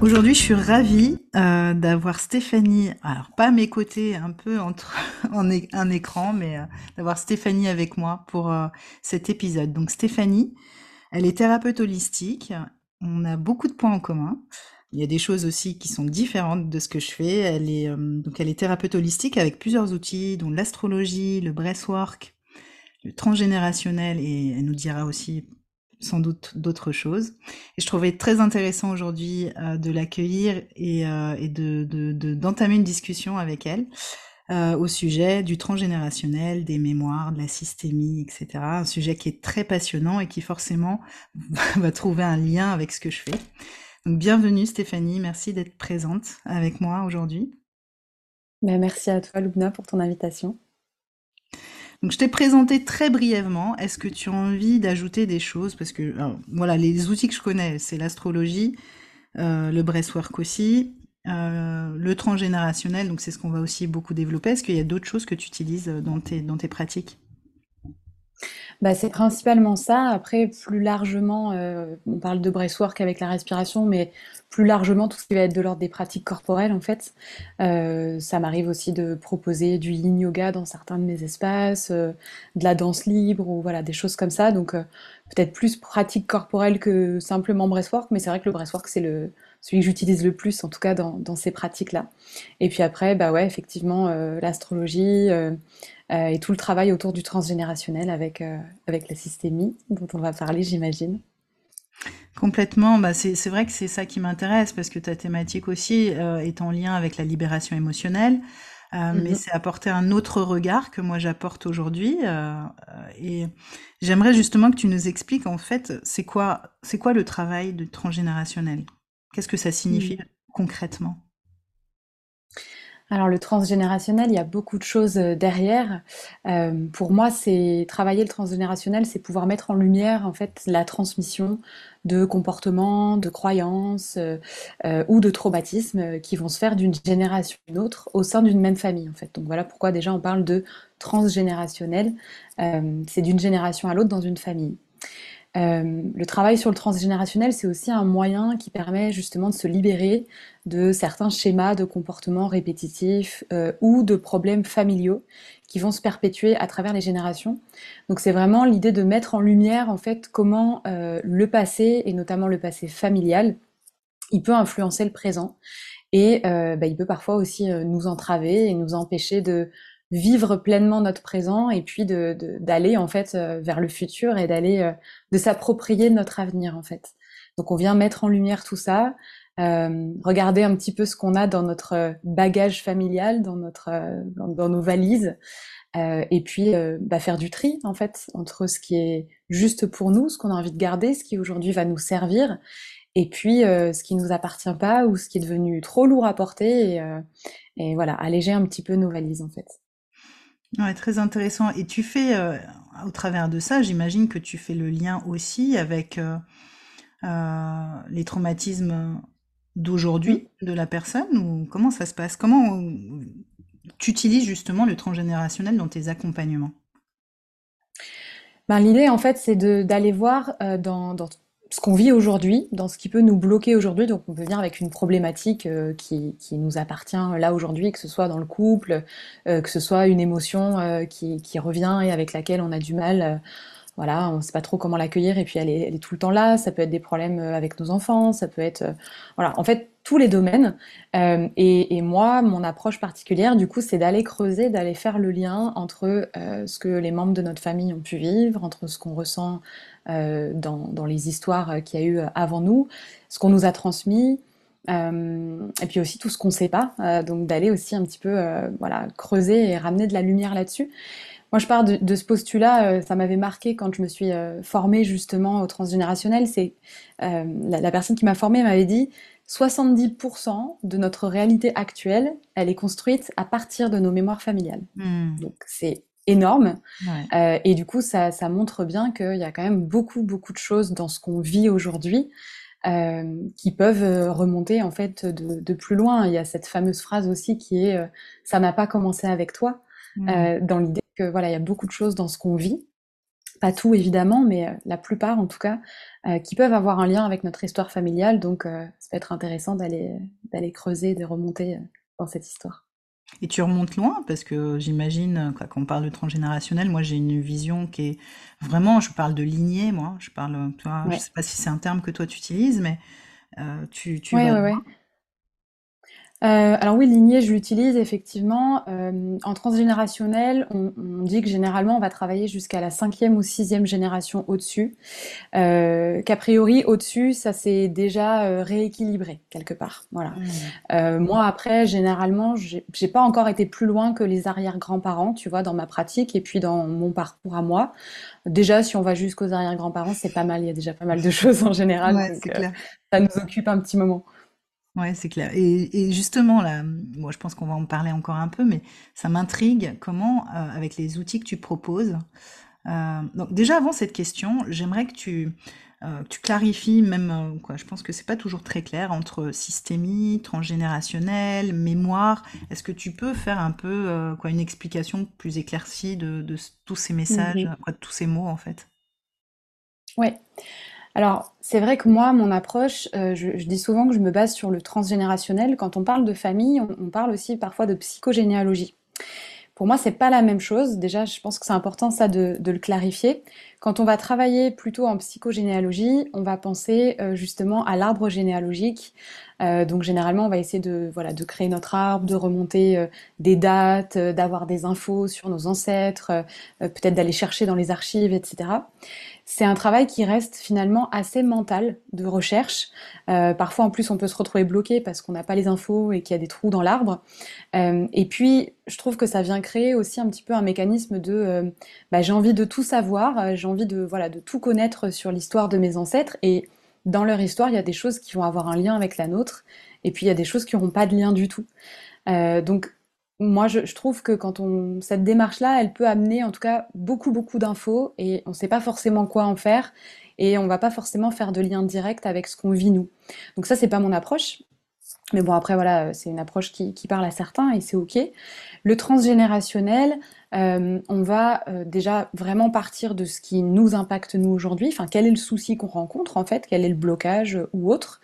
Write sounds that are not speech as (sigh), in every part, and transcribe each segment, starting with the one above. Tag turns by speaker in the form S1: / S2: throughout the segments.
S1: Aujourd'hui, je suis ravie euh, d'avoir Stéphanie, alors pas à mes côtés, un peu entre (laughs) en un écran, mais euh, d'avoir Stéphanie avec moi pour euh, cet épisode. Donc Stéphanie, elle est thérapeute holistique. On a beaucoup de points en commun. Il y a des choses aussi qui sont différentes de ce que je fais. Elle est donc elle est thérapeute holistique avec plusieurs outils, dont l'astrologie, le breathwork, le transgénérationnel, et elle nous dira aussi sans doute d'autres choses. Et je trouvais très intéressant aujourd'hui euh, de l'accueillir et, euh, de, d'entamer une discussion avec elle euh, au sujet du transgénérationnel, des mémoires, de la systémie, etc. Un sujet qui est très passionnant et qui forcément (laughs) va trouver un lien avec ce que je fais. Donc bienvenue Stéphanie, merci d'être présente avec moi aujourd'hui.
S2: Ben, merci à toi Lubna pour ton invitation.
S1: Donc je t'ai présenté très brièvement. Est-ce que tu as envie d'ajouter des choses? Parce que voilà, les outils que je connais, c'est l'astrologie, euh, le breathwork aussi, euh, le transgénérationnel, donc c'est ce qu'on va aussi beaucoup développer. Est-ce qu'il y a d'autres choses que tu utilises dans tes, dans tes pratiques?
S2: Bah, c'est principalement ça. Après, plus largement, euh, on parle de breathwork avec la respiration, mais plus largement, tout ce qui va être de l'ordre des pratiques corporelles, en fait. Euh, ça m'arrive aussi de proposer du yin yoga dans certains de mes espaces, euh, de la danse libre, ou voilà, des choses comme ça. Donc, peut-être plus pratique corporelle que simplement breathwork, mais c'est vrai que le breathwork, c'est le, celui que j'utilise le plus, en tout cas dans, dans ces pratiques-là. Et puis après, bah ouais, effectivement, l'astrologie, euh, et tout le travail autour du transgénérationnel avec, euh, avec la systémie, dont on va parler, j'imagine.
S1: Complètement, bah c'est vrai que c'est ça qui m'intéresse parce que ta thématique aussi euh, est en lien avec la libération émotionnelle, euh, mais c'est apporter un autre regard que moi j'apporte aujourd'hui. Euh, et j'aimerais justement que tu nous expliques en fait c'est quoi c'est quoi le travail de transgénérationnel? Qu'est-ce que ça signifie mhm. concrètement?
S2: Alors le transgénérationnel, il y a beaucoup de choses euh, derrière. Euh, pour moi, c'est travailler le transgénérationnel, c'est pouvoir mettre en lumière en fait la transmission de comportements, de croyances euh, ou de traumatismes qui vont se faire d'une génération à une autre au sein d'une même famille en fait. Donc voilà pourquoi déjà on parle de transgénérationnel. c'est d'une génération à l'autre dans une famille. Euh, le travail sur le transgénérationnel, c'est aussi un moyen qui permet justement de se libérer de certains schémas de comportement répétitifs euh, ou de problèmes familiaux qui vont se perpétuer à travers les générations. Donc c'est vraiment l'idée de mettre en lumière en fait comment euh, le passé et notamment le passé familial, il peut influencer le présent et bah, il peut parfois aussi nous entraver et nous empêcher de vivre pleinement notre présent et puis de, d'aller en fait euh, vers le futur et d'aller euh, de s'approprier notre avenir en fait. Donc on vient mettre en lumière tout ça, euh, regarder un petit peu ce qu'on a dans notre bagage familial, dans notre dans, nos valises, euh, et puis bah, faire du tri en fait entre ce qui est juste pour nous, ce qu'on a envie de garder, ce qui aujourd'hui va nous servir, et puis ce qui nous appartient pas ou ce qui est devenu trop lourd à porter, et, et voilà alléger un petit peu nos valises en fait.
S1: Ouais, très intéressant. Et tu fais, euh, au travers de ça, j'imagine que tu fais le lien aussi avec euh, euh, les traumatismes d'aujourd'hui de la personne ou comment ça se passe? Comment tu utilises justement le transgénérationnel dans tes accompagnements?
S2: Ben, l'idée, en fait, c'est d'aller voir dans, dans ce qu'on vit aujourd'hui, dans ce qui peut nous bloquer aujourd'hui. Donc on peut venir avec une problématique euh, qui, qui, nous appartient là aujourd'hui, que ce soit dans le couple, euh, que ce soit une émotion euh, qui, qui, revient et avec laquelle on a du mal voilà, on ne sait pas trop comment l'accueillir et puis elle est, tout le temps là. Ça peut être des problèmes euh, avec nos enfants, ça peut être, euh, voilà, en fait tous les domaines. Euh, et, moi, mon approche particulière, du coup, c'est d'aller creuser, d'aller faire le lien entre ce que les membres de notre famille ont pu vivre, entre ce qu'on ressent dans, les histoires qu'il y a eu avant nous, ce qu'on nous a transmis. et puis aussi tout ce qu'on ne sait pas, donc d'aller aussi un petit peu voilà, creuser et ramener de la lumière là-dessus. Moi, je pars de, ce postulat, euh, ça m'avait marqué quand je me suis euh, formée justement au transgénérationnel. C'est euh, la, personne qui m'a formée m'avait dit 70% de notre réalité actuelle, elle est construite à partir de nos mémoires familiales. Hmm. Donc c'est énorme. et du coup, ça, montre bien qu'il y a quand même beaucoup, beaucoup de choses dans ce qu'on vit aujourd'hui qui peuvent remonter en fait de, de, plus loin. Il y a cette fameuse phrase aussi qui est ça n'a pas commencé avec toi, hmm. dans l'idée voilà, il y a beaucoup de choses dans ce qu'on vit, pas tout évidemment, mais euh, la plupart en tout cas, euh, qui peuvent avoir un lien avec notre histoire familiale. Donc, euh, ça peut être intéressant d'aller d'aller creuser, de remonter dans cette histoire.
S1: Et tu remontes loin parce que j'imagine, quand on parle de transgénérationnel, moi j'ai une vision qui est vraiment, je parle de lignée, moi, je parle, toi, je sais pas si c'est un terme que toi tu utilises, mais tu, tu vas
S2: euh, alors oui, lignée, je l'utilise effectivement. Euh, en transgénérationnel, on, dit que généralement on va travailler jusqu'à la cinquième ou sixième génération au-dessus. Euh, qu'a priori, au-dessus, ça s'est déjà rééquilibré quelque part. Voilà. Mmh. moi après, généralement, j'ai pas encore été plus loin que les arrière-grands-parents, tu vois, dans ma pratique et puis dans mon parcours à moi. Déjà, si on va jusqu'aux arrière-grands-parents, c'est pas mal. Il y a déjà pas mal de (laughs) choses en général. ça nous occupe un petit moment.
S1: Ouais, c'est clair. Et, justement, là, moi, je pense qu'on va en parler encore un peu, mais ça m'intrigue comment, euh, avec les outils que tu proposes. Euh, donc, déjà, avant cette question, j'aimerais que tu, euh, tu clarifies, même, quoi, je pense que c'est pas toujours très clair entre systémie, transgénérationnel, mémoire. Est-ce que tu peux faire un peu, quoi, une explication plus éclaircie de, de tous ces messages, de tous ces mots, en fait?
S2: Ouais. Alors, c'est vrai que moi, mon approche, euh, je, dis souvent que je me base sur le transgénérationnel. Quand on parle de famille, on, parle aussi parfois de psychogénéalogie. Pour moi, c'est pas la même chose. Déjà, je pense que c'est important ça de, le clarifier. Quand on va travailler plutôt en psychogénéalogie, on va penser euh, justement à l'arbre généalogique. Euh, donc généralement, on va essayer de voilà de créer notre arbre, de remonter des dates, d'avoir des infos sur nos ancêtres, peut-être d'aller chercher dans les archives, etc c'est un travail qui reste finalement assez mental de recherche. Euh, parfois en plus on peut se retrouver bloqué parce qu'on n'a pas les infos et qu'il y a des trous dans l'arbre. Euh, et puis je trouve que ça vient créer aussi un petit peu un mécanisme de euh, bah, j'ai envie de tout savoir, j'ai envie de voilà de tout connaître sur l'histoire de mes ancêtres et dans leur histoire il y a des choses qui vont avoir un lien avec la nôtre et puis il y a des choses qui n'auront pas de lien du tout. donc moi, je, trouve que quand on cette démarche-là, elle peut amener en tout cas beaucoup beaucoup d'infos et on ne sait pas forcément quoi en faire et on va pas forcément faire de lien direct avec ce qu'on vit nous. Donc ça, c'est pas mon approche. Mais bon, après voilà, c'est une approche qui, parle à certains et c'est ok. Le transgénérationnel, euh, on va euh, déjà vraiment partir de ce qui nous impacte nous aujourd'hui. Enfin, quel est le souci qu'on rencontre en fait, quel est le blocage ou autre,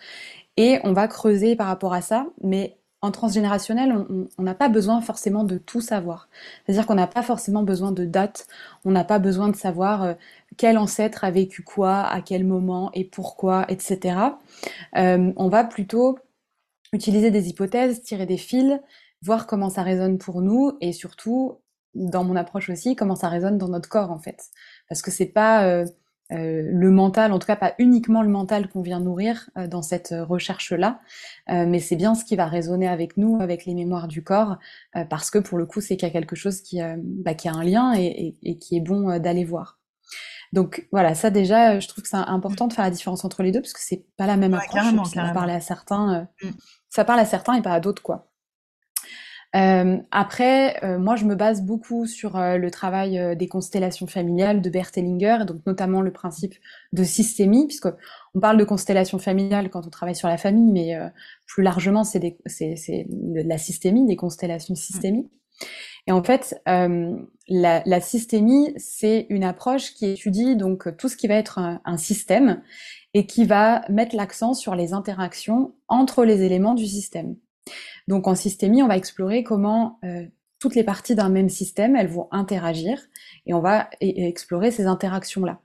S2: et on va creuser par rapport à ça, mais en transgénérationnel, on n'a pas besoin forcément de tout savoir. C'est-à-dire qu'on n'a pas forcément besoin de dates, on n'a pas besoin de savoir euh, quel ancêtre a vécu quoi, à quel moment et pourquoi, etc. Euh, on va plutôt utiliser des hypothèses, tirer des fils, voir comment ça résonne pour nous et surtout, dans mon approche aussi, comment ça résonne dans notre corps en fait. Parce que c'est pas euh, euh, le mental, en tout cas pas uniquement le mental qu'on vient nourrir euh, dans cette euh, recherche-là, mais c'est bien ce qui va résonner avec nous, avec les mémoires du corps, parce que pour le coup, c'est qu'il y a quelque chose qui, bah, qui a un lien et, qui est bon d'aller voir. Donc voilà, ça déjà, je trouve que c'est important de faire la différence entre les deux, parce que c'est pas la même approche. Ça parle à certains, mm. ça parle à certains et pas à d'autres, quoi. Euh, après, euh, moi, je me base beaucoup sur euh, le travail des constellations familiales de Bert Hellinger, donc notamment le principe de systémie, puisque on parle de constellation familiale quand on travaille sur la famille, mais plus largement, c'est la systémie, des constellations systémiques. Et en fait, la, la, systémie, c'est une approche qui étudie donc tout ce qui va être un, un système et qui va mettre l'accent sur les interactions entre les éléments du système. Donc en systémie, on va explorer comment euh, toutes les parties d'un même système, elles vont interagir et on va explorer ces interactions-là.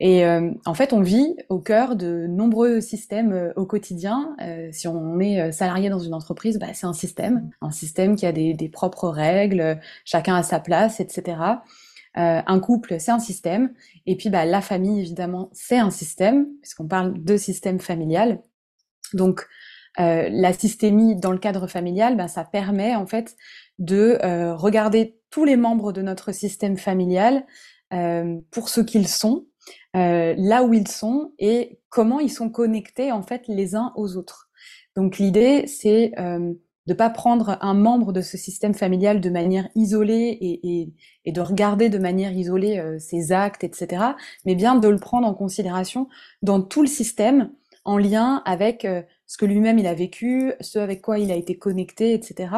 S2: Et euh, en fait, on vit au cœur de nombreux systèmes euh, au quotidien. Euh, si on est salarié dans une entreprise, bah, c'est un système, un système qui a des, des, propres règles, chacun a sa place, etc. un couple, c'est un système. Et puis, bah, la famille, évidemment, c'est un système, puisqu'on parle de système familial. Donc, la systémie dans le cadre familial, bah, ça permet en fait de regarder tous les membres de notre système familial pour ce qu'ils sont, euh, là où ils sont et comment ils sont connectés en fait les uns aux autres. Donc l'idée c'est euh, de pas prendre un membre de ce système familial de manière isolée et, et, et de regarder de manière isolée euh, ses actes, etc., mais bien de le prendre en considération dans tout le système en lien avec euh, ce que lui-même il a vécu, ce avec quoi il a été connecté, etc.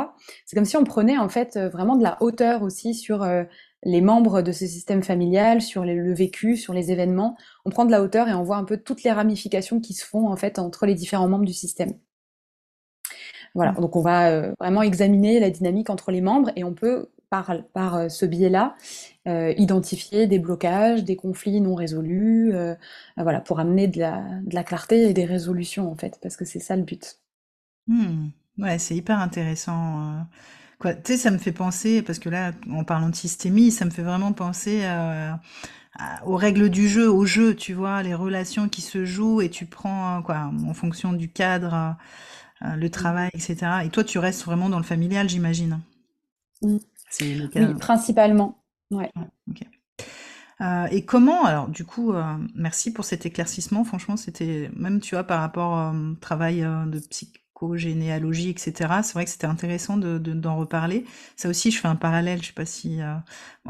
S2: C'est comme si on prenait en fait vraiment de la hauteur aussi sur les membres de ce système familial, sur le vécu, sur les événements. On prend de la hauteur et on voit un peu toutes les ramifications qui se font en fait entre les différents membres du système. Voilà, donc on va euh, vraiment examiner la dynamique entre les membres et on peut, par, par euh, ce biais-là, euh, identifier des blocages, des conflits non résolus, voilà, pour amener de la, de la, clarté et des résolutions en fait, parce que c'est ça le but.
S1: Mmh. Ouais, c'est hyper intéressant tu sais, ça me fait penser, parce que là, en parlant de systémie, ça me fait vraiment penser aux règles du jeu, au jeu, tu vois, les relations qui se jouent et tu prends, quoi, en fonction du cadre, euh, le travail, etc. Et toi, tu restes vraiment dans le familial, j'imagine.
S2: Oui, principalement. Ouais.
S1: Euh, et comment, alors du coup, euh, merci pour cet éclaircissement. Franchement, c'était même, tu vois, par rapport au travail de psy généalogie, etc. C'est vrai que c'était intéressant d'en de, reparler. Ça aussi, je fais un parallèle. Je sais pas si, euh,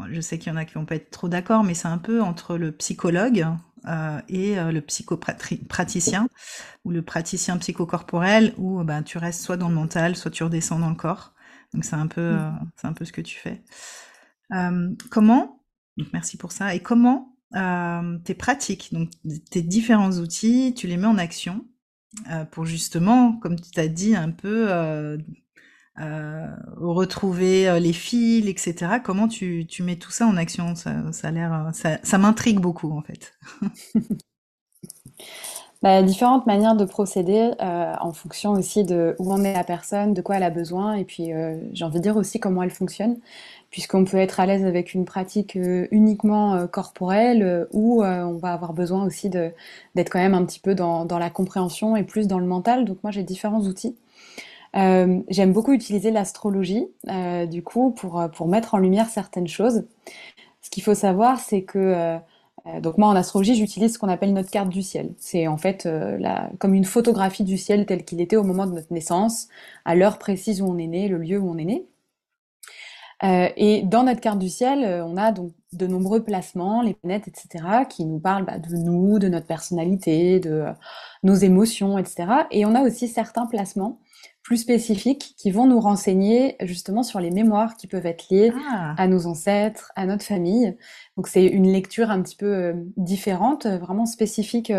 S1: je sais qu'il y en a qui vont pas être trop d'accord, mais c'est un peu entre le psychologue euh, et euh, le psychopraticien ou le praticien psychocorporel où ben tu restes soit dans le mental, soit tu redescends dans le corps. Donc c'est un peu, mmh. c'est un peu ce que tu fais. comment Donc merci pour ça. Et comment tes pratiques, donc tes différents outils, tu les mets en action euh, pour justement, comme tu t'as dit, un peu euh, euh, retrouver les fils, etc. Comment tu, tu, mets tout ça en action? Ça, ça a l'air, ça, ça m'intrigue beaucoup en fait. (laughs)
S2: bah, différentes manières de procéder en fonction aussi de où en est la personne, de quoi elle a besoin, et puis j'ai envie de dire aussi comment elle fonctionne puisqu'on peut être à l'aise avec une pratique euh, uniquement euh, corporelle euh, ou on va avoir besoin aussi d'être quand même un petit peu dans, dans, la compréhension et plus dans le mental. Donc moi j'ai différents outils. J'aime beaucoup utiliser l'astrologie du coup pour, pour mettre en lumière certaines choses. Ce qu'il faut savoir c'est que donc moi en astrologie j'utilise ce qu'on appelle notre carte du ciel. C'est en fait la, comme une photographie du ciel tel qu'il était au moment de notre naissance, à l'heure précise où on est né, le lieu où on est né. Euh, et dans notre carte du ciel, euh, on a donc de nombreux placements, les planètes, etc., qui nous parlent bah, de nous, de notre personnalité, de euh, nos émotions, etc. Et on a aussi certains placements plus spécifiques qui vont nous renseigner justement sur les mémoires qui peuvent être liées ah. à nos ancêtres, à notre famille. Donc c'est une lecture un petit peu différente, vraiment spécifique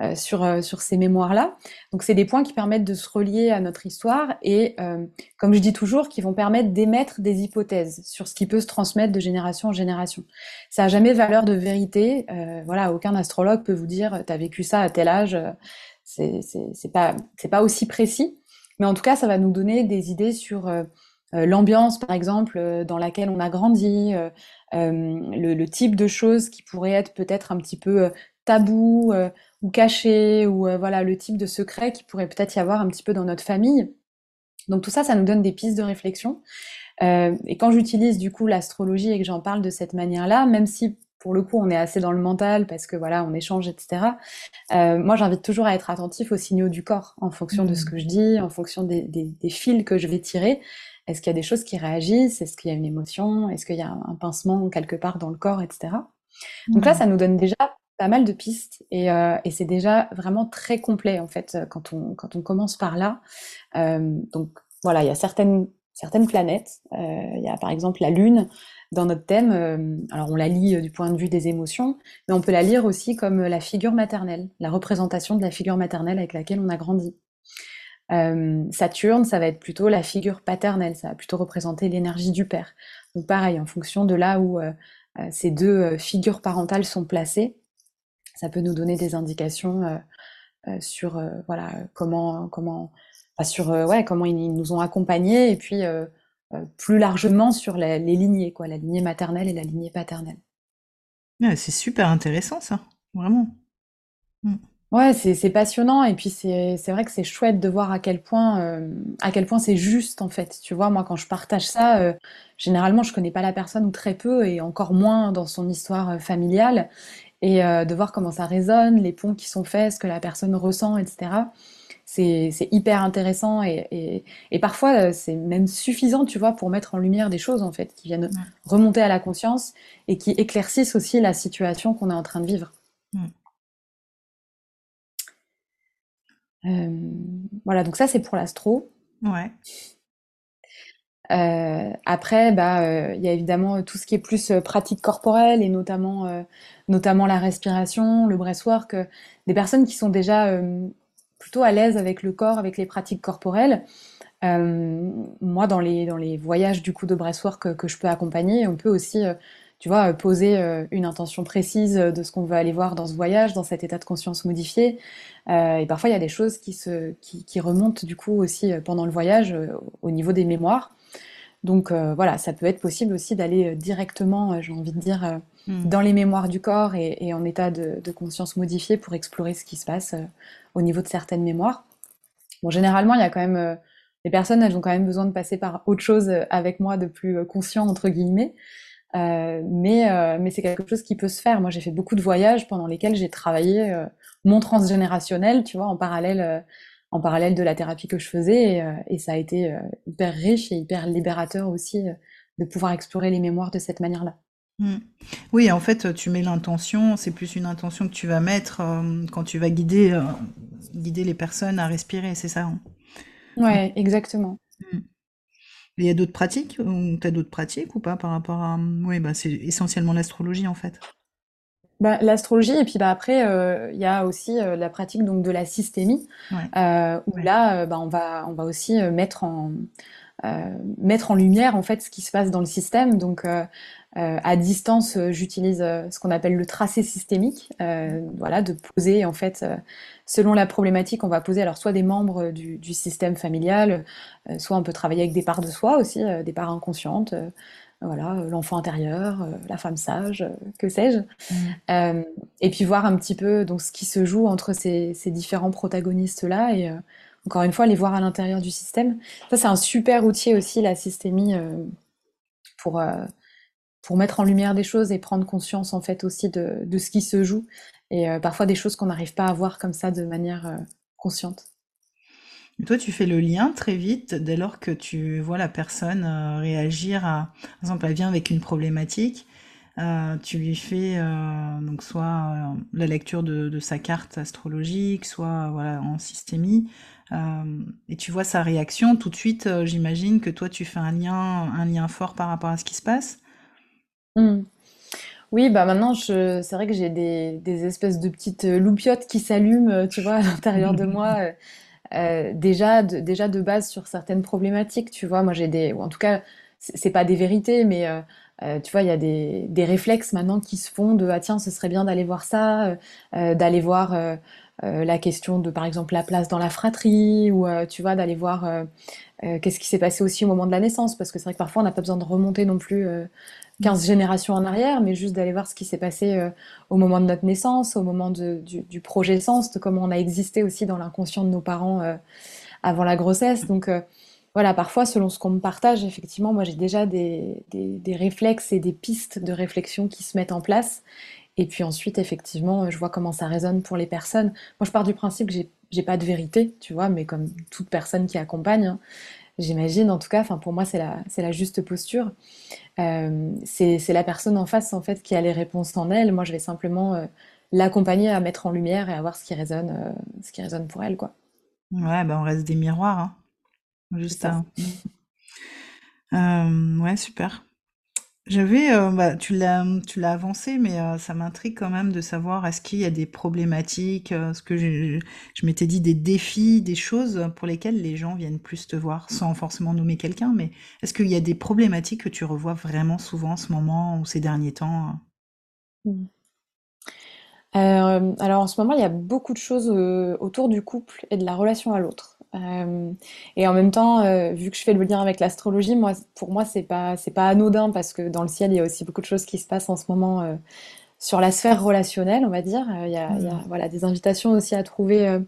S2: euh, sur, euh, sur ces mémoires-là. Donc c'est des points qui permettent de se relier à notre histoire et, euh, comme je dis toujours, qui vont permettre d'émettre des hypothèses sur ce qui peut se transmettre de génération en génération. Ça n'a jamais valeur de vérité. voilà, aucun astrologue peut vous dire tu as vécu ça à tel âge. c'est pas c'est pas aussi précis, mais en tout cas ça va nous donner des idées sur l'ambiance, par exemple, dans laquelle on a grandi, le, type de choses qui pourraient être peut-être un petit peu tabou ou caché, ou euh, voilà le type de secret qui pourrait peut-être y avoir un petit peu dans notre famille. Donc tout ça, ça nous donne des pistes de réflexion. Euh, et quand j'utilise du coup l'astrologie et que j'en parle de cette manière-là, même si pour le coup on est assez dans le mental parce que voilà on échange, etc. Euh, moi j'invite toujours à être attentif aux signaux du corps en fonction de ce mmh. que je dis, en fonction des, des, fils que je vais tirer. Est-ce qu'il y a des choses qui réagissent? Est-ce qu'il y a une émotion? Est-ce qu'il y a un pincement quelque part dans le corps, etc. Donc là, mmh. ça nous donne déjà pas mal de pistes et, euh, et c'est déjà vraiment très complet en fait quand on, quand on commence par là. Euh, donc voilà, il y a certaines, certaines planètes. Euh, il y a par exemple la Lune dans notre thème. Euh, alors on la lit du point de vue des émotions, mais on peut la lire aussi comme la figure maternelle, la représentation de la figure maternelle avec laquelle on a grandi. Euh, Saturne, ça va être plutôt la figure paternelle, ça va plutôt représenter l'énergie du père. Donc pareil, en fonction de là où ces deux figures parentales sont placées, ça peut nous donner des indications sur voilà comment comment sur ouais comment ils nous ont accompagnés et puis plus largement sur les lignées quoi, la lignée maternelle et la lignée paternelle.
S1: c'est super intéressant ça, vraiment.
S2: Mmh. Ouais, c'est passionnant et puis c'est vrai que c'est chouette de voir à quel point euh, à quel point c'est juste en fait. Tu vois, moi quand je partage ça, euh, généralement je connais pas la personne ou très peu et encore moins dans son histoire euh, familiale et de voir comment ça résonne, les ponts qui sont faits, ce que la personne ressent, etc. C'est hyper intéressant et, et, parfois c'est même suffisant, tu vois, pour mettre en lumière des choses en fait qui viennent remonter à la conscience et qui éclaircissent aussi la situation qu'on est en train de vivre. Euh, voilà, donc ça c'est pour l'astro.
S1: Ouais.
S2: Euh, après, bah, euh, il y a évidemment tout ce qui est plus pratique corporelle et notamment, notamment la respiration, le breathwork. des personnes qui sont déjà plutôt à l'aise avec le corps, avec les pratiques corporelles. moi, dans les, dans les voyages du coup de breathwork que je peux accompagner, on peut aussi tu vois, euh, poser euh, une intention précise de ce qu'on veut aller voir dans ce voyage, dans cet état de conscience modifié. Euh, et parfois, il y a des choses qui, se, qui remontent du coup aussi pendant le voyage au niveau des mémoires. Donc voilà, ça peut être possible aussi d'aller directement, j'ai envie de dire, hmm. dans les mémoires du corps et, et en état de, de, conscience modifié pour explorer ce qui se passe au niveau de certaines mémoires. Bon, généralement, il y a quand même les personnes, elles ont quand même besoin de passer par autre chose avec moi de plus conscient entre guillemets. Euh, mais euh, mais c'est quelque chose qui peut se faire. Moi, j'ai fait beaucoup de voyages pendant lesquels j'ai travaillé euh, mon transgénérationnel, tu vois, en parallèle en parallèle de la thérapie que je faisais, et, et ça a été hyper riche et hyper libérateur aussi de pouvoir explorer les mémoires de cette manière-là.
S1: Mmh. Oui, en fait, tu mets l'intention, c'est plus une intention que tu vas mettre quand tu vas guider, guider les personnes à respirer, c'est ça hein?
S2: Ouais, exactement. Mmh
S1: il y a d'autres pratiques tu as d'autres pratiques ou pas par rapport à oui bah c'est essentiellement l'astrologie en fait?
S2: Bah, l'astrologie et puis bah après euh, il y a aussi euh, la pratique donc de la systémie euh, où là bah, on va on va aussi mettre en mettre en lumière en fait ce qui se passe dans le système. Donc à distance, j'utilise ce qu'on appelle le tracé systémique, voilà, de poser en fait, selon la problématique, on va poser alors soit des membres du, du système familial, soit on peut travailler avec des parts de soi aussi, des parts inconscientes, voilà, l'enfant intérieur, la femme sage, que sais-je, mmh. et puis voir un petit peu donc ce qui se joue entre ces, ces différents protagonistes là et encore une fois les voir à l'intérieur du système. Ça c'est un super outil aussi la systémie pour pour mettre en lumière des choses et prendre conscience en fait aussi de, de ce qui se joue et euh, parfois des choses qu'on n'arrive pas à voir comme ça de manière euh,
S1: toi, tu fais le lien très vite dès lors que tu vois la personne euh, réagir à, par exemple, elle vient avec une problématique, tu lui fais donc soit la lecture de, de, sa carte astrologique, soit voilà en systémie, et tu vois sa réaction. Tout de suite, j'imagine que toi, tu fais un lien, un lien fort par rapport à ce qui se passe?
S2: Mmh. Oui, bah maintenant, je, c'est vrai que j'ai des, des espèces de petites euh, loupiottes qui s'allument, euh, tu vois, à l'intérieur de moi, (laughs) euh, euh, déjà, de, déjà de base sur certaines problématiques, tu vois. Moi, j'ai des, ou en tout cas, c'est pas des vérités, mais euh, tu vois, il y a des, des réflexes maintenant qui se font de ah tiens, ce serait bien d'aller voir ça, d'aller voir la question de par exemple la place dans la fratrie, ou tu vois, d'aller voir qu'est-ce qui s'est passé aussi au moment de la naissance, parce que c'est vrai que parfois on n'a pas besoin de remonter non plus 15 générations en arrière, mais juste d'aller voir ce qui s'est passé euh, au moment de notre naissance, au moment du, du, projet sens, de comment on a existé aussi dans l'inconscient de nos parents euh, avant la grossesse. Donc euh, voilà, parfois, selon ce qu'on me partage, effectivement, moi j'ai déjà des, des, réflexes et des pistes de réflexion qui se mettent en place. Et puis ensuite, effectivement, je vois comment ça résonne pour les personnes. Moi, je pars du principe que j'ai pas de vérité, tu vois, mais comme toute personne qui accompagne, hein, j'imagine en tout cas, enfin pour moi c'est la, c'est la juste posture. Euh, c'est, c'est la personne en face en fait qui a les réponses en elle. Moi je vais simplement euh, l'accompagner à mettre en lumière et à voir ce qui résonne, euh, ce qui résonne pour elle quoi.
S1: Ouais, ben on reste des miroirs, hein. juste ouais, super. J'avais, euh, bah, tu l'as, tu l'as avancé, mais euh, ça m'intrigue quand même de savoir est-ce qu'il y a des problématiques, euh, ce que je, je m'étais dit des défis, des choses pour lesquelles les gens viennent plus te voir, sans forcément nommer quelqu'un, mais est-ce qu'il y a des problématiques que tu revois vraiment souvent en ce moment ou ces derniers temps?
S2: Mmh. Euh, alors en ce moment, il y a beaucoup de choses autour du couple et de la relation à l'autre. Euh, et en même temps, euh, vu que je fais le lien avec l'astrologie, moi, pour moi, c'est pas, c'est pas anodin parce que dans le ciel, il y a aussi beaucoup de choses qui se passent en ce moment euh, sur la sphère relationnelle, on va dire. Il y a, il y a,
S1: Mm.
S2: voilà, des invitations aussi à trouver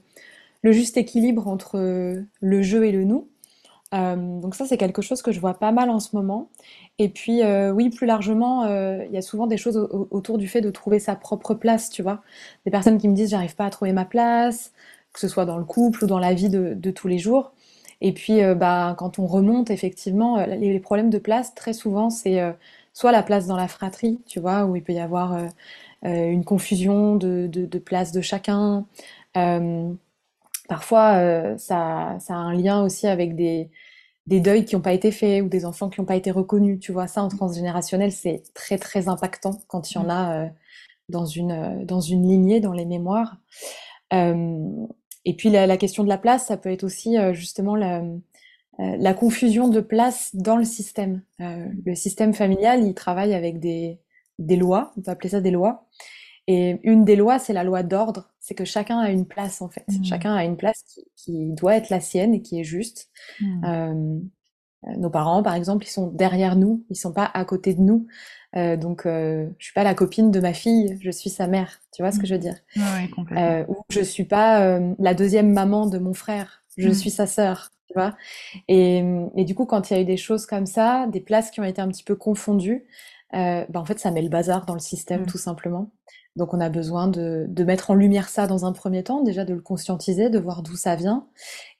S2: le juste équilibre entre le je et le nous. Donc ça, c'est quelque chose que je vois pas mal en ce moment. Et puis, oui, plus largement, il y a souvent des choses au- autour du fait de trouver sa propre place, tu vois. Des personnes qui me disent, j'arrive pas à trouver ma place, que ce soit dans le couple ou dans la vie de, de tous les jours. Et puis, euh, bah, quand on remonte, effectivement, euh, les, problèmes de place, très souvent, c'est euh, soit la place dans la fratrie, tu vois, où il peut y avoir une confusion de, de, de place de chacun. Parfois, ça, ça a un lien aussi avec des des deuils qui n'ont pas été faits ou des enfants qui n'ont pas été reconnus. Tu vois, ça en transgénérationnel, c'est très très impactant quand il y en a dans une, dans une lignée, dans les mémoires. Et puis la, la question de la place, ça peut être aussi euh, justement la, euh, la confusion de place dans le système. Euh, le système familial, il travaille avec des, des lois, on peut appeler ça des lois. Et une des lois, c'est la loi d'ordre, c'est que chacun a une place en fait.
S1: Mm.
S2: Chacun a une place qui, qui doit être la sienne et qui est juste.
S1: Mm.
S2: Euh, euh, Nos parents, par exemple, ils sont derrière nous, ils sont pas à côté de nous. Euh, donc, euh, je suis pas la copine de ma fille, je suis sa mère. Tu vois ce que je veux dire?
S1: Ouais, complètement.
S2: Euh, ou je suis pas euh, la deuxième maman de mon frère, je
S1: Mm.
S2: suis sa sœur. Tu vois? Et, et du coup, quand il y a eu des choses comme ça, des places qui ont été un petit peu confondues, euh, bah, en fait, ça met le bazar dans le système,
S1: Mm.
S2: tout simplement. Donc, on a besoin de, de mettre en lumière ça dans un premier temps, déjà de le conscientiser, de voir d'où ça vient,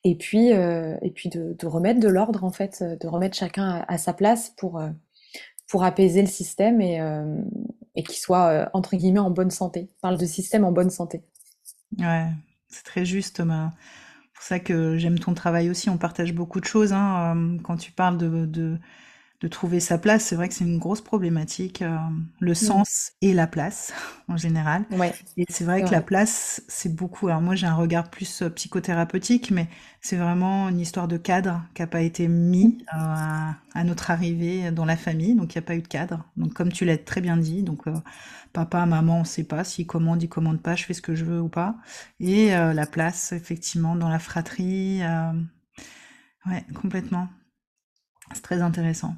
S2: et puis, euh, et puis de, remettre de l'ordre, en fait, euh, de remettre chacun à, sa place pour, euh, pour apaiser le système et, et qu'il soit, entre guillemets, en bonne santé. On parle de système en bonne santé.
S1: Ouais, c'est très juste, Thomas. C'est pour ça que j'aime ton travail aussi. On partage beaucoup de choses, hein. Quand tu parles de, de trouver sa place, c'est vrai que c'est une grosse problématique. euh, le
S2: Mm.
S1: sens et la place, (laughs) en général.
S2: Ouais,
S1: Et c'est vrai que la place, c'est beaucoup. Alors moi, j'ai un regard plus euh, psychothérapeutique, mais c'est vraiment une histoire de cadre qui n'a pas été mis euh, à, à notre arrivée dans la famille. Donc il n'y a pas eu de cadre. Donc comme tu l'as très bien dit, donc euh, papa, maman, on ne sait pas s'ils commandent, ils commandent pas, je fais ce que je veux ou pas. Et la place, effectivement, dans la fratrie, ouais, complètement. C'est très intéressant.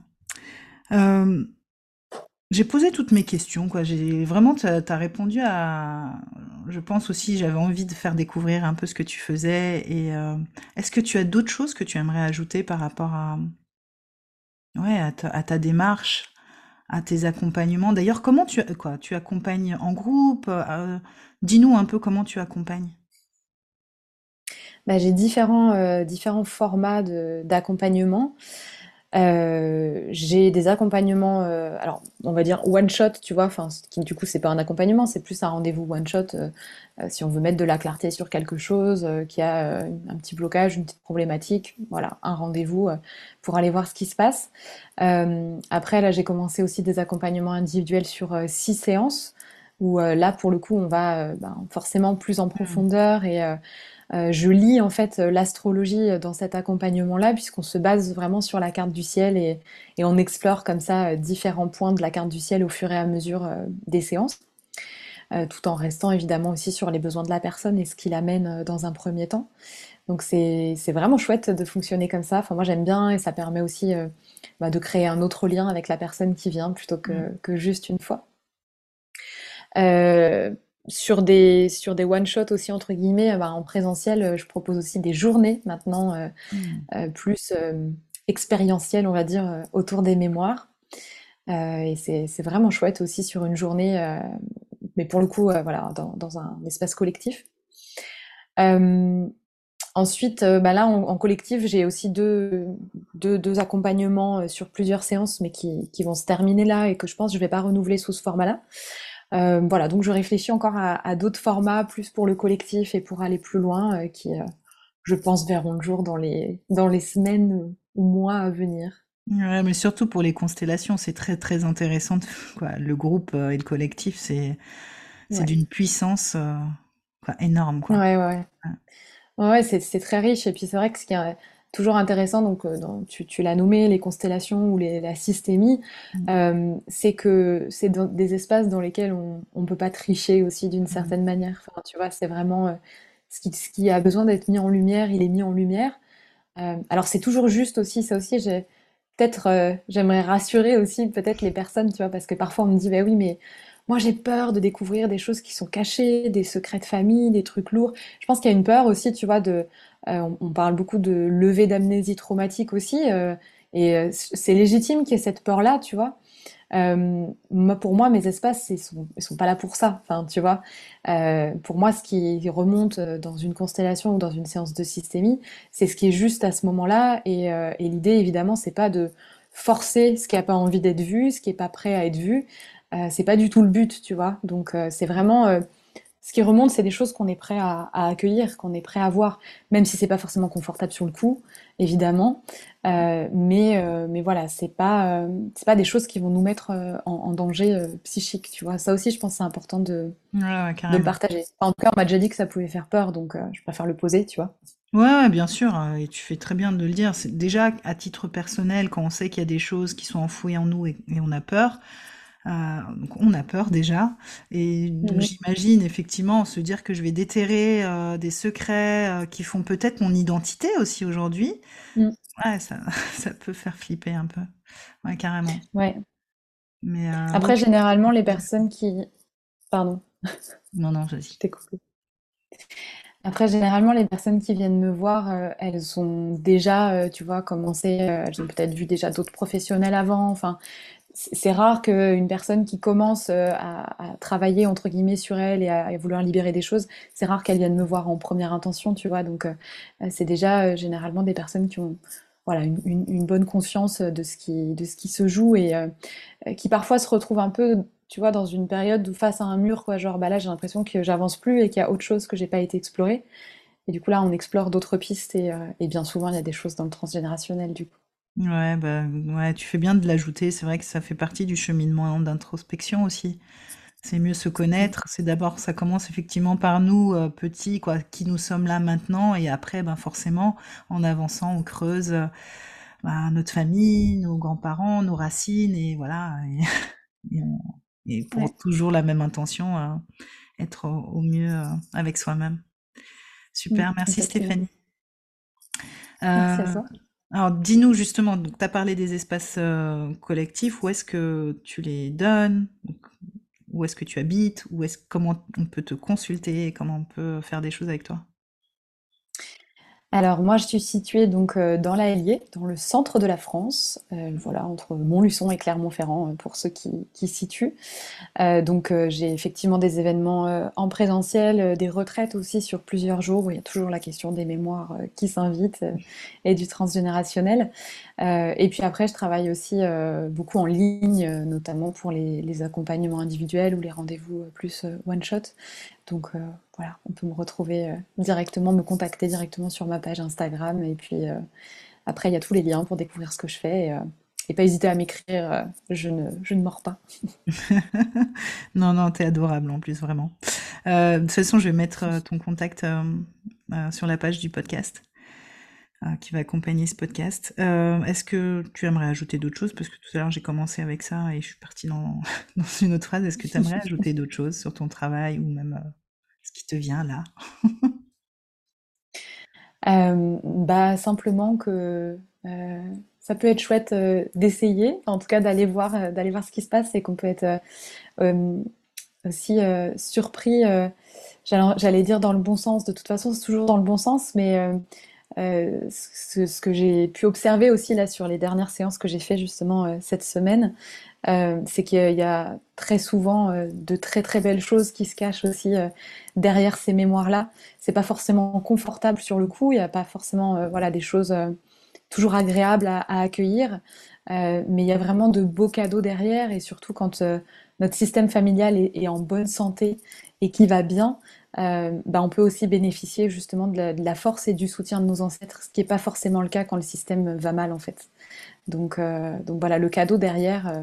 S1: J'ai posé toutes mes questions, quoi. J'ai vraiment, t'as, t'as répondu à. Je pense aussi, j'avais envie de faire découvrir un peu ce que tu faisais. Et est-ce que tu as d'autres choses que tu aimerais ajouter par rapport à, ouais, à ta, démarche, à tes accompagnements? D'ailleurs, comment tu, quoi, tu accompagnes en groupe? euh, dis-nous un peu comment tu accompagnes.
S2: Bah, j'ai différents, différents formats d'accompagnement. Euh, j'ai des accompagnements, euh, alors on va dire one shot, tu vois, enfin, qui du coup c'est pas un accompagnement, c'est plus un rendez-vous one shot euh, si on veut mettre de la clarté sur quelque chose, qui a un petit blocage, une petite problématique, voilà, un rendez-vous pour aller voir ce qui se passe. Après là j'ai commencé aussi des accompagnements individuels sur six séances où là pour le coup on va ben, forcément plus en
S1: Hmm.
S2: profondeur et je lis en fait euh, l'astrologie euh, dans cet accompagnement-là, puisqu'on se base vraiment sur la carte du ciel et, et on explore comme ça euh, différents points de la carte du ciel au fur et à mesure euh, des séances, euh, tout en restant évidemment aussi sur les besoins de la personne et ce qui l'amène euh, dans un premier temps. Donc c'est vraiment chouette de fonctionner comme ça. Enfin moi j'aime bien et ça permet aussi euh, bah, de créer un autre lien avec la personne qui vient plutôt que, que juste une fois. Euh, sur des, sur des one-shots aussi, entre guillemets, euh, bah, en présentiel, euh, je propose aussi des journées maintenant euh,
S1: Hmm.
S2: euh, plus euh, expérientielles, on va dire, autour des mémoires. Et c'est, vraiment chouette aussi sur une journée, mais pour le coup, voilà, dans, dans un espace collectif. Ensuite, bah là, en, en collectif, j'ai aussi deux, deux, deux accompagnements sur plusieurs séances, mais qui, qui vont se terminer là et que je pense que je vais pas renouveler sous ce format-là. Euh, voilà, donc je réfléchis encore à, à d'autres formats, plus pour le collectif et pour aller plus loin, euh, qui, euh, je pense, verront le jour dans les, dans les semaines ou mois à venir.
S1: Ouais, mais surtout pour les constellations, c'est très très intéressant. (laughs) Quoi. Le groupe euh, et le collectif, c'est c'est
S2: Ouais,
S1: d'une puissance euh, quoi, énorme, quoi.
S2: ouais, ouais.
S1: Ouais.
S2: Ouais, c'est très riche. Et puis c'est vrai que ce qui est toujours intéressant, donc tu, l'as nommé, les constellations ou la systémie, mmh. c'est que c'est des espaces dans lesquels on ne peut pas tricher aussi d'une mmh. certaine manière. Enfin, tu vois, c'est vraiment ce qui, ce, qui, a besoin d'être mis en lumière, il est mis en lumière. alors c'est toujours juste aussi, ça aussi, j'ai peut-être, j'aimerais rassurer aussi peut-être les personnes, tu vois, parce que parfois on me dit, bah oui, mais moi, j'ai peur de découvrir des choses qui sont cachées, des secrets de famille, des trucs lourds. Je pense qu'il y a une peur aussi, tu vois. Euh, on, parle beaucoup de levée d'amnésie traumatique aussi, euh, et euh, c'est légitime qu'il y ait cette peur-là, tu vois. moi, pour moi, mes espaces, ils sont, ils sont pas là pour ça. Enfin, tu vois. pour moi, ce qui remonte dans une constellation ou dans une séance de systémie, c'est ce qui est juste à ce moment-là. Et, et l'idée, évidemment, c'est pas de forcer ce qui n'a pas envie d'être vu, ce qui n'est pas prêt à être vu. Euh, c'est pas du tout le but, tu vois. Donc euh, c'est vraiment euh, ce qui remonte, c'est des choses qu'on est prêt à, accueillir, qu'on est prêt à voir, même si c'est pas forcément confortable sur le coup, évidemment. mais, mais voilà, c'est pas, c'est pas des choses qui vont nous mettre en, danger psychique, tu vois. Ça aussi, je pense, c'est important de, de le partager. en tout cas, on m'a déjà dit que ça pouvait faire peur, donc je préfère le poser, tu vois.
S1: Ouais, bien sûr, et tu fais très bien de le dire. C'est déjà à titre personnel, quand on sait qu'il y a des choses qui sont enfouies en nous et on a peur. Euh, donc on a peur déjà. Et donc j'imagine effectivement se dire que je vais déterrer euh, des secrets euh, qui font peut-être mon identité aussi aujourd'hui. Mm. Ouais, ça, (laughs) ça peut faire flipper un peu. Ouais, carrément.
S2: Ouais. Mais Après, généralement, les personnes qui. Pardon.
S1: Non, non, vas-y.
S2: Je t'ai coupé. Après, généralement, les personnes qui viennent me voir, elles ont déjà, tu vois, commencé, elles ont peut-être vu déjà d'autres professionnels avant. Enfin, c'est rare qu'une personne qui commence euh, à, travailler entre guillemets sur elle et à, vouloir libérer des choses, c'est rare qu'elle vienne me voir en première intention, tu vois. Donc euh, euh, c'est déjà généralement des personnes qui ont voilà une, bonne conscience de ce qui se joue et qui parfois se retrouvent un peu tu vois dans une période où face à un mur quoi genre bah là j'ai l'impression que j'avance plus et qu'il y a autre chose que j'ai pas été explorée et du coup là on explore d'autres pistes et, et bien souvent il y a des choses dans le transgénérationnel du coup
S1: Ouais, bah, ouais, tu fais bien de l'ajouter. C'est vrai que ça fait partie du cheminement d'introspection aussi. C'est mieux se connaître. C'est d'abord, ça commence effectivement par nous, euh, petits, quoi, qui nous sommes là maintenant. Et après, ben, forcément, en avançant, on creuse euh, ben, notre famille, nos grands-parents, nos racines. Et voilà. Et, (laughs) pour toujours la même intention, euh, être au, mieux avec soi-même. Super, merci Stéphanie.
S2: Merci à toi.
S1: Alors, dis-nous justement, tu as parlé des espaces euh, collectifs, où est-ce que tu les donnes? Où est-ce que tu habites? Comment on peut te consulter? Comment on peut faire des choses avec toi?
S2: Alors moi, je suis située donc euh, dans l'Allier, dans le centre de la France, euh, voilà, entre Montluçon et Clermont-Ferrand, euh, pour ceux qui, qui situent. donc j'ai effectivement des événements en présentiel, des retraites aussi sur plusieurs jours, où il y a toujours la question des mémoires qui s'invitent et du transgénérationnel. Et puis après, je travaille aussi beaucoup en ligne, notamment pour les, accompagnements individuels ou les rendez-vous plus one-shot. Donc euh, voilà, on peut me retrouver euh, directement, me contacter directement sur ma page Instagram. Et puis euh, après, il y a tous les liens pour découvrir ce que je fais. Et, pas hésiter à m'écrire, je, ne, je ne mords pas. (laughs)
S1: non, non, t'es adorable en plus, vraiment. de toute façon, je vais mettre ton contact sur la page du podcast. Euh, qui va accompagner ce podcast. Euh, est-ce que tu aimerais ajouter d'autres choses? Parce que tout à l'heure j'ai commencé avec ça et je suis partie dans, (laughs) une autre phrase. Est-ce que tu aimerais ajouter d'autres choses sur ton travail ou même euh, ce qui te vient là? (laughs)
S2: Bah, Simplement que ça peut être chouette d'essayer, en tout cas d'aller voir, d'aller voir ce qui se passe et qu'on peut être aussi surpris, j'allais dire dans le bon sens, de toute façon c'est toujours dans le bon sens, mais euh, ce, que j'ai pu observer aussi là sur les dernières séances que j'ai fait justement euh, cette semaine, euh, c'est qu'il y a très souvent de très très belles choses qui se cachent aussi derrière ces mémoires-là. C'est pas forcément confortable sur le coup, il n'y a pas forcément voilà des choses toujours agréables à, accueillir, mais il y a vraiment de beaux cadeaux derrière. Et surtout quand notre système familial est, en bonne santé et qui va bien, euh, bah, on peut aussi bénéficier justement de la, force et du soutien de nos ancêtres, ce qui n'est pas forcément le cas quand le système va mal en fait. Donc, euh, donc voilà, le cadeau derrière, euh,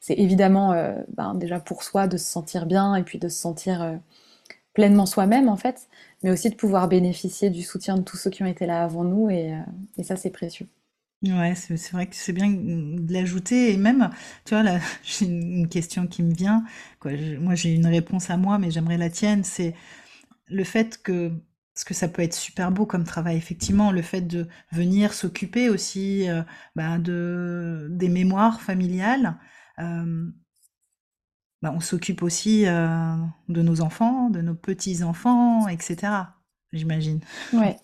S2: c'est évidemment ben, déjà pour soi de se sentir bien et puis de se sentir pleinement soi-même en fait, mais aussi de pouvoir bénéficier du soutien de tous ceux qui ont été là avant nous, et, et ça, c'est précieux.
S1: Ouais, c'est vrai que c'est bien de l'ajouter et même, tu vois, là, (laughs) j'ai une question qui me vient, quoi. moi, j'ai une réponse à moi, mais j'aimerais la tienne. C'est le fait que, parce que ça peut être super beau comme travail, effectivement, le fait de venir s'occuper aussi euh, bah, de des mémoires familiales. euh, bah, on s'occupe aussi euh, de nos enfants, de nos petits-enfants, etc. J'imagine.
S2: Ouais,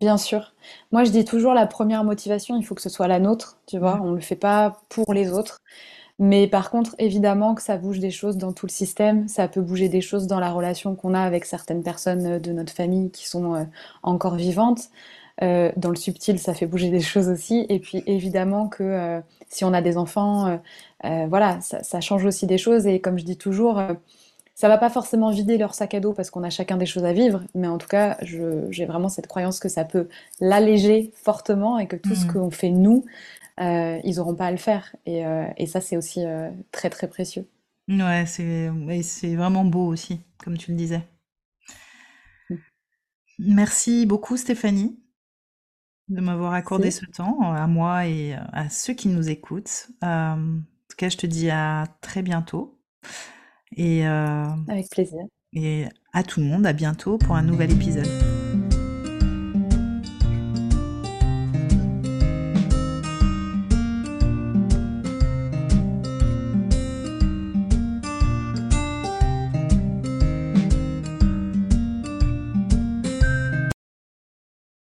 S2: bien sûr. Moi, je dis toujours la première motivation, il faut que ce soit la nôtre, tu vois.
S1: Mm.
S2: On le fait pas pour les autres. Mais par contre, évidemment que ça bouge des choses dans tout le système, ça peut bouger des choses dans la relation qu'on a avec certaines personnes euh, de notre famille qui sont euh, encore vivantes. Euh, dans le subtil, ça fait bouger des (laughs) choses aussi. Et puis évidemment que euh, si on a des enfants, euh, voilà, ça, ça change aussi des choses. Et comme je dis toujours, ça va pas forcément vider leur sac à dos parce qu'on a chacun des choses à vivre, mais en tout cas, j'ai vraiment cette croyance que ça peut l'alléger fortement et que tout ce
S1: Mm.
S2: qu'on fait nous, ils n'auront pas à le faire. Et, euh, et ça, c'est aussi euh, très très précieux.
S1: Ouais, c'est ouais, vraiment beau aussi, comme tu le disais. Merci beaucoup Stéphanie de m'avoir accordé ce temps à moi et à ceux qui nous écoutent. Euh, en tout cas, je te dis à très bientôt et, euh,
S2: avec plaisir.
S1: et à tout le monde, à bientôt pour un nouvel épisode.